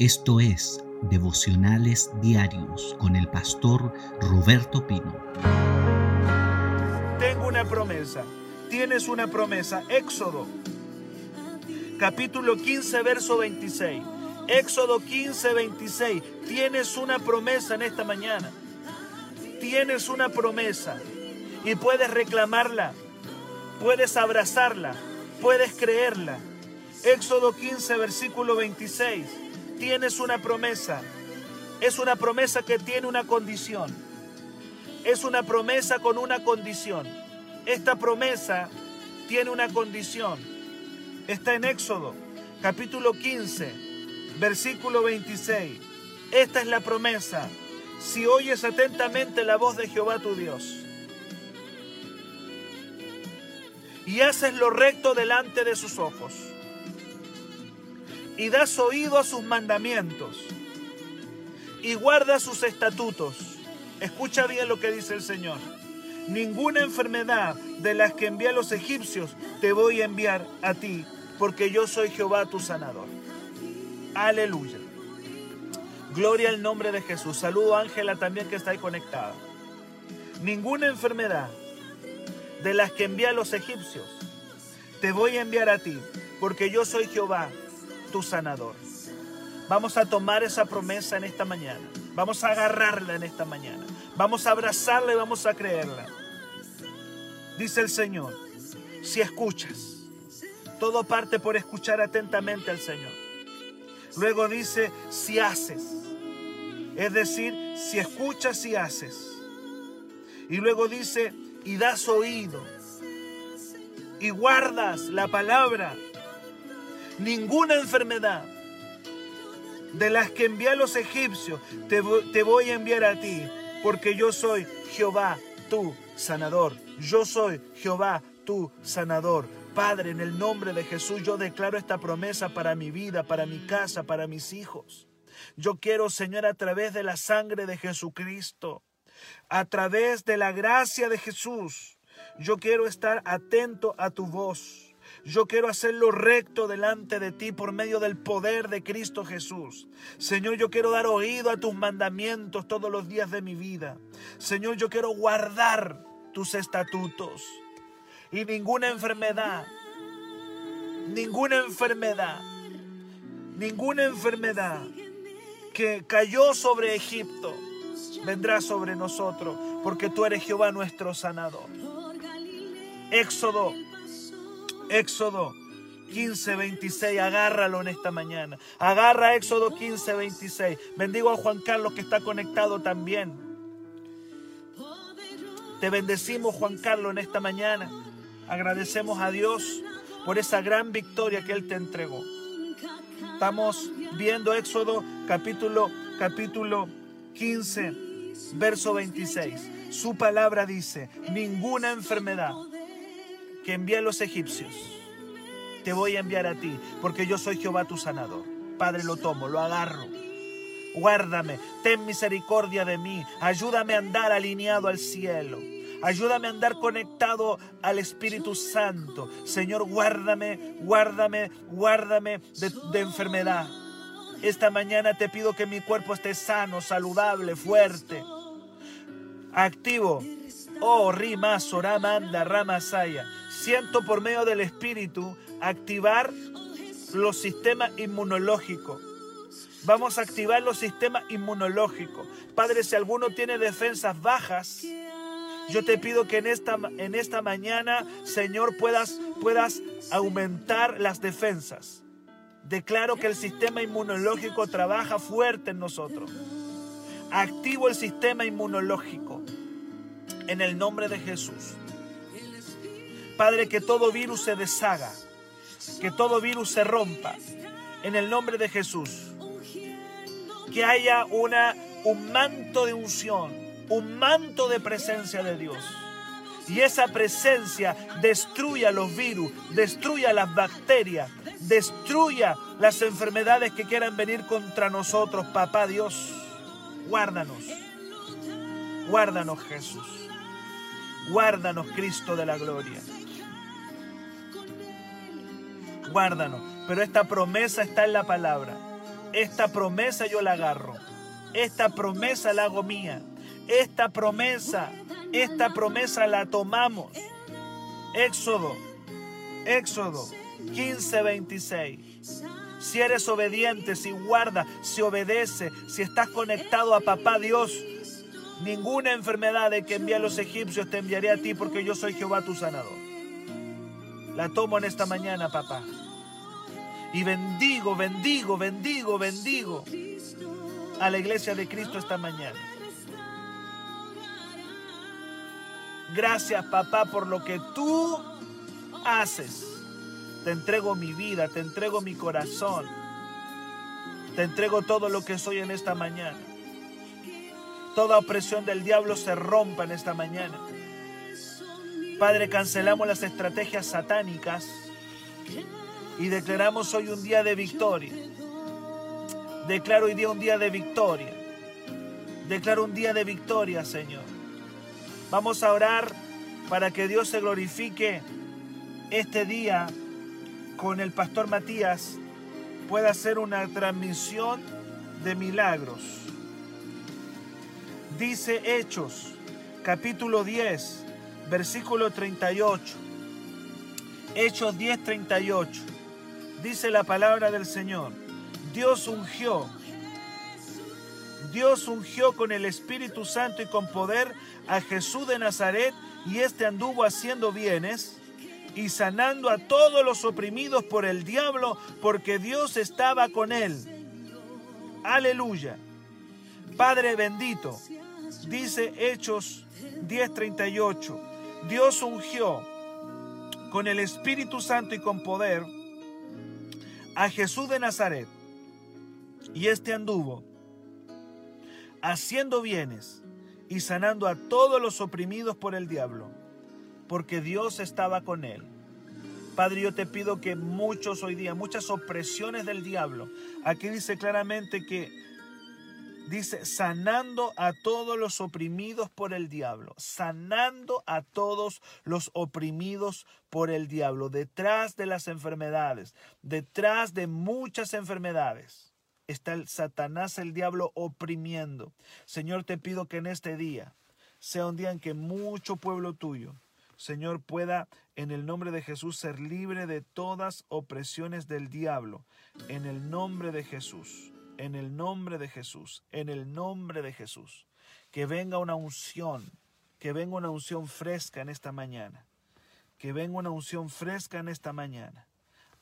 Esto es Devocionales Diarios con el pastor Roberto Pino. Tengo una promesa. Tienes una promesa. Éxodo, capítulo 15, verso 26. Éxodo 15, 26. Tienes una promesa en esta mañana. Tienes una promesa y puedes reclamarla, puedes abrazarla, puedes creerla. Éxodo 15, versículo 26 tienes una promesa. Es una promesa que tiene una condición. Es una promesa con una condición. Esta promesa tiene una condición. Está en Éxodo, capítulo 15, versículo 26. Esta es la promesa. Si oyes atentamente la voz de Jehová tu Dios y haces lo recto delante de sus ojos y das oído a sus mandamientos y guarda sus estatutos. Escucha bien lo que dice el Señor. Ninguna enfermedad de las que envié a los egipcios te voy a enviar a ti, porque yo soy Jehová tu sanador. Aleluya. Gloria al nombre de Jesús. Saludo a Ángela también que está ahí conectada. Ninguna enfermedad de las que envié a los egipcios te voy a enviar a ti, porque yo soy Jehová tu sanador. Vamos a tomar esa promesa en esta mañana. Vamos a agarrarla en esta mañana. Vamos a abrazarla y vamos a creerla. Dice el Señor, si escuchas, todo parte por escuchar atentamente al Señor. Luego dice, si haces. Es decir, si escuchas y haces. Y luego dice, y das oído. Y guardas la palabra ninguna enfermedad de las que envié a los egipcios te, te voy a enviar a ti, porque yo soy Jehová, tu sanador. Yo soy Jehová, tu sanador. Padre, en el nombre de Jesús yo declaro esta promesa para mi vida, para mi casa, para mis hijos. Yo quiero, Señor, a través de la sangre de Jesucristo, a través de la gracia de Jesús, yo quiero estar atento a tu voz. Yo quiero hacerlo recto delante de ti por medio del poder de Cristo Jesús. Señor, yo quiero dar oído a tus mandamientos todos los días de mi vida. Señor, yo quiero guardar tus estatutos. Y ninguna enfermedad, ninguna enfermedad, ninguna enfermedad que cayó sobre Egipto vendrá sobre nosotros, porque tú eres Jehová nuestro sanador. Éxodo Éxodo 15, 26, agárralo en esta mañana. Agarra Éxodo 15, 26. Bendigo a Juan Carlos que está conectado también. Te bendecimos Juan Carlos en esta mañana. Agradecemos a Dios por esa gran victoria que Él te entregó. Estamos viendo Éxodo capítulo, capítulo 15, verso 26. Su palabra dice, ninguna enfermedad que envié a los egipcios, te voy a enviar a ti, porque yo soy Jehová tu sanador. Padre, lo tomo, lo agarro. Guárdame, ten misericordia de mí, ayúdame a andar alineado al cielo. Ayúdame a andar conectado al Espíritu Santo. Señor, guárdame, guárdame, guárdame de, enfermedad. Esta mañana te pido que mi cuerpo esté sano, saludable, fuerte, activo. Oh, Rima, Soramanda, Ramasaya siento por medio del Espíritu activar los sistemas inmunológicos. Vamos a activar los sistemas inmunológicos. Padre, si alguno tiene defensas bajas, yo te pido que en esta, en esta mañana, Señor, puedas, puedas aumentar las defensas. Declaro que el sistema inmunológico trabaja fuerte en nosotros. Activo el sistema inmunológico en el nombre de Jesús. Padre, que todo virus se deshaga, que todo virus se rompa, en el nombre de Jesús. Que haya una, un manto de unción, un manto de presencia de Dios. Y esa presencia destruya los virus, destruya las bacterias, destruya las enfermedades que quieran venir contra nosotros, papá Dios. Guárdanos, guárdanos Jesús, guárdanos Cristo de la gloria guárdanos. Pero esta promesa está en la palabra. Esta promesa yo la agarro. Esta promesa la hago mía. Esta promesa, esta promesa la tomamos. Éxodo, Éxodo 15, 26. Si eres obediente, si guarda, si obedece, si estás conectado a papá Dios, ninguna enfermedad de que envía a los egipcios te enviaré a ti porque yo soy Jehová tu sanador. La tomo en esta mañana, papá. Y bendigo, bendigo, bendigo, bendigo a la iglesia de Cristo esta mañana. Gracias, papá, por lo que tú haces. Te entrego mi vida, te entrego mi corazón. Te entrego todo lo que soy en esta mañana. Toda opresión del diablo se rompa en esta mañana. Padre, cancelamos las estrategias satánicas y declaramos hoy un día de victoria. Declaro hoy día un día de victoria. Declaro un día de victoria, Señor. Vamos a orar para que Dios se glorifique este día con el pastor Matías. Pueda hacer una transmisión de milagros. Dice Hechos, capítulo 10, versículo 38. Hechos 10, 38. Dice la palabra del Señor. Dios ungió. Dios ungió con el Espíritu Santo y con poder a Jesús de Nazaret y éste anduvo haciendo bienes y sanando a todos los oprimidos por el diablo porque Dios estaba con él. Aleluya. Padre bendito, dice Hechos 10:38, Dios ungió con el Espíritu Santo y con poder a Jesús de Nazaret y éste anduvo haciendo bienes y sanando a todos los oprimidos por el diablo, porque Dios estaba con él. Padre, yo te pido que muchos hoy día, muchas opresiones del diablo, aquí dice claramente que dice sanando a todos los oprimidos por el diablo, sanando a todos los oprimidos por el diablo, detrás de las enfermedades, detrás de muchas enfermedades está el Satanás, el diablo, oprimiendo. Señor, te pido que en este día sea un día en que mucho pueblo tuyo, Señor, pueda en el nombre de Jesús ser libre de todas opresiones del diablo. En el nombre de Jesús, en el nombre de Jesús, en el nombre de Jesús. Que venga una unción, que venga una unción fresca en esta mañana. Que venga una unción fresca en esta mañana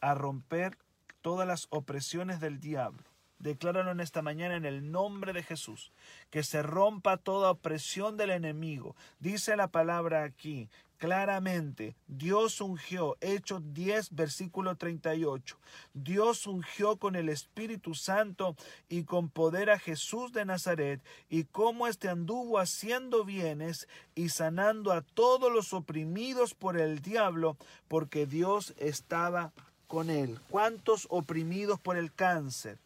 a romper todas las opresiones del diablo Decláralo en esta mañana en el nombre de Jesús. Que se rompa toda opresión del enemigo. Dice la palabra aquí claramente, Dios ungió, Hechos 10, versículo 38, Dios ungió con el Espíritu Santo y con poder a Jesús de Nazaret, y como éste anduvo haciendo bienes y sanando a todos los oprimidos por el diablo, porque Dios estaba con él. ¿Cuántos oprimidos por el cáncer?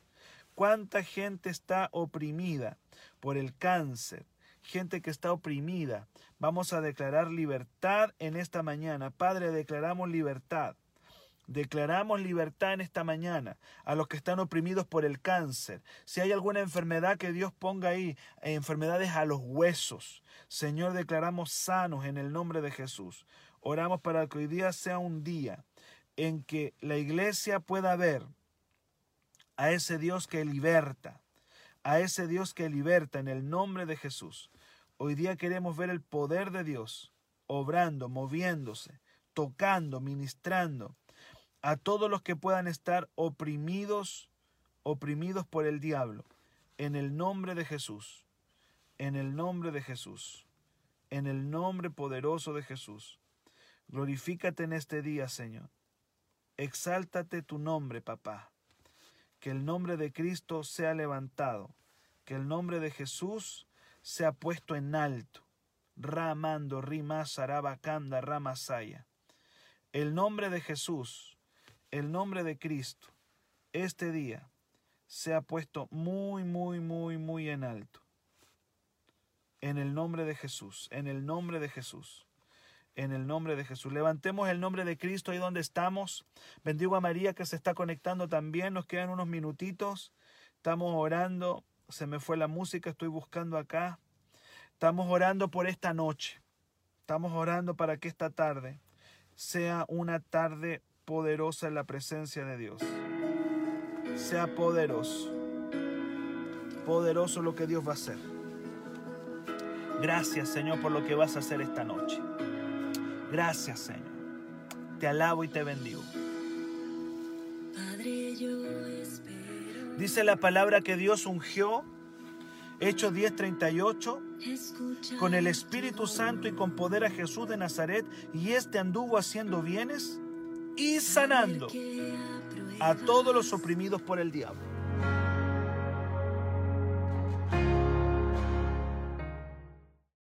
¿Cuánta gente está oprimida por el cáncer? Gente que está oprimida. Vamos a declarar libertad en esta mañana. Padre, declaramos libertad. Declaramos libertad en esta mañana a los que están oprimidos por el cáncer. Si hay alguna enfermedad que Dios ponga ahí, enfermedades a los huesos, Señor, declaramos sanos en el nombre de Jesús. Oramos para que hoy día sea un día en que la iglesia pueda ver a ese Dios que liberta, a ese Dios que liberta en el nombre de Jesús. Hoy día queremos ver el poder de Dios obrando, moviéndose, tocando, ministrando a todos los que puedan estar oprimidos, oprimidos por el diablo, en el nombre de Jesús, en el nombre de Jesús, en el nombre poderoso de Jesús. Glorifícate en este día, Señor. Exáltate tu nombre, papá que el nombre de Cristo sea levantado, que el nombre de Jesús sea puesto en alto. Ramando, Rima, Sarabakanda, Ramasaya. El nombre de Jesús, el nombre de Cristo, este día sea puesto muy, muy, muy, muy en alto. En el nombre de Jesús, en el nombre de Jesús en el nombre de Jesús. Levantemos el nombre de Cristo ahí donde estamos. Bendigo a María que se está conectando también. Nos quedan unos minutitos. Estamos orando, se me fue la música, estoy buscando acá. Estamos orando por esta noche. Estamos orando para que esta tarde sea una tarde poderosa en la presencia de Dios. Sea poderoso. Poderoso lo que Dios va a hacer. Gracias Señor por lo que vas a hacer esta noche. Gracias Señor. Te alabo y te bendigo. Dice la palabra que Dios ungió, Hechos 10:38, con el Espíritu Santo y con poder a Jesús de Nazaret, y éste anduvo haciendo bienes y sanando a todos los oprimidos por el diablo.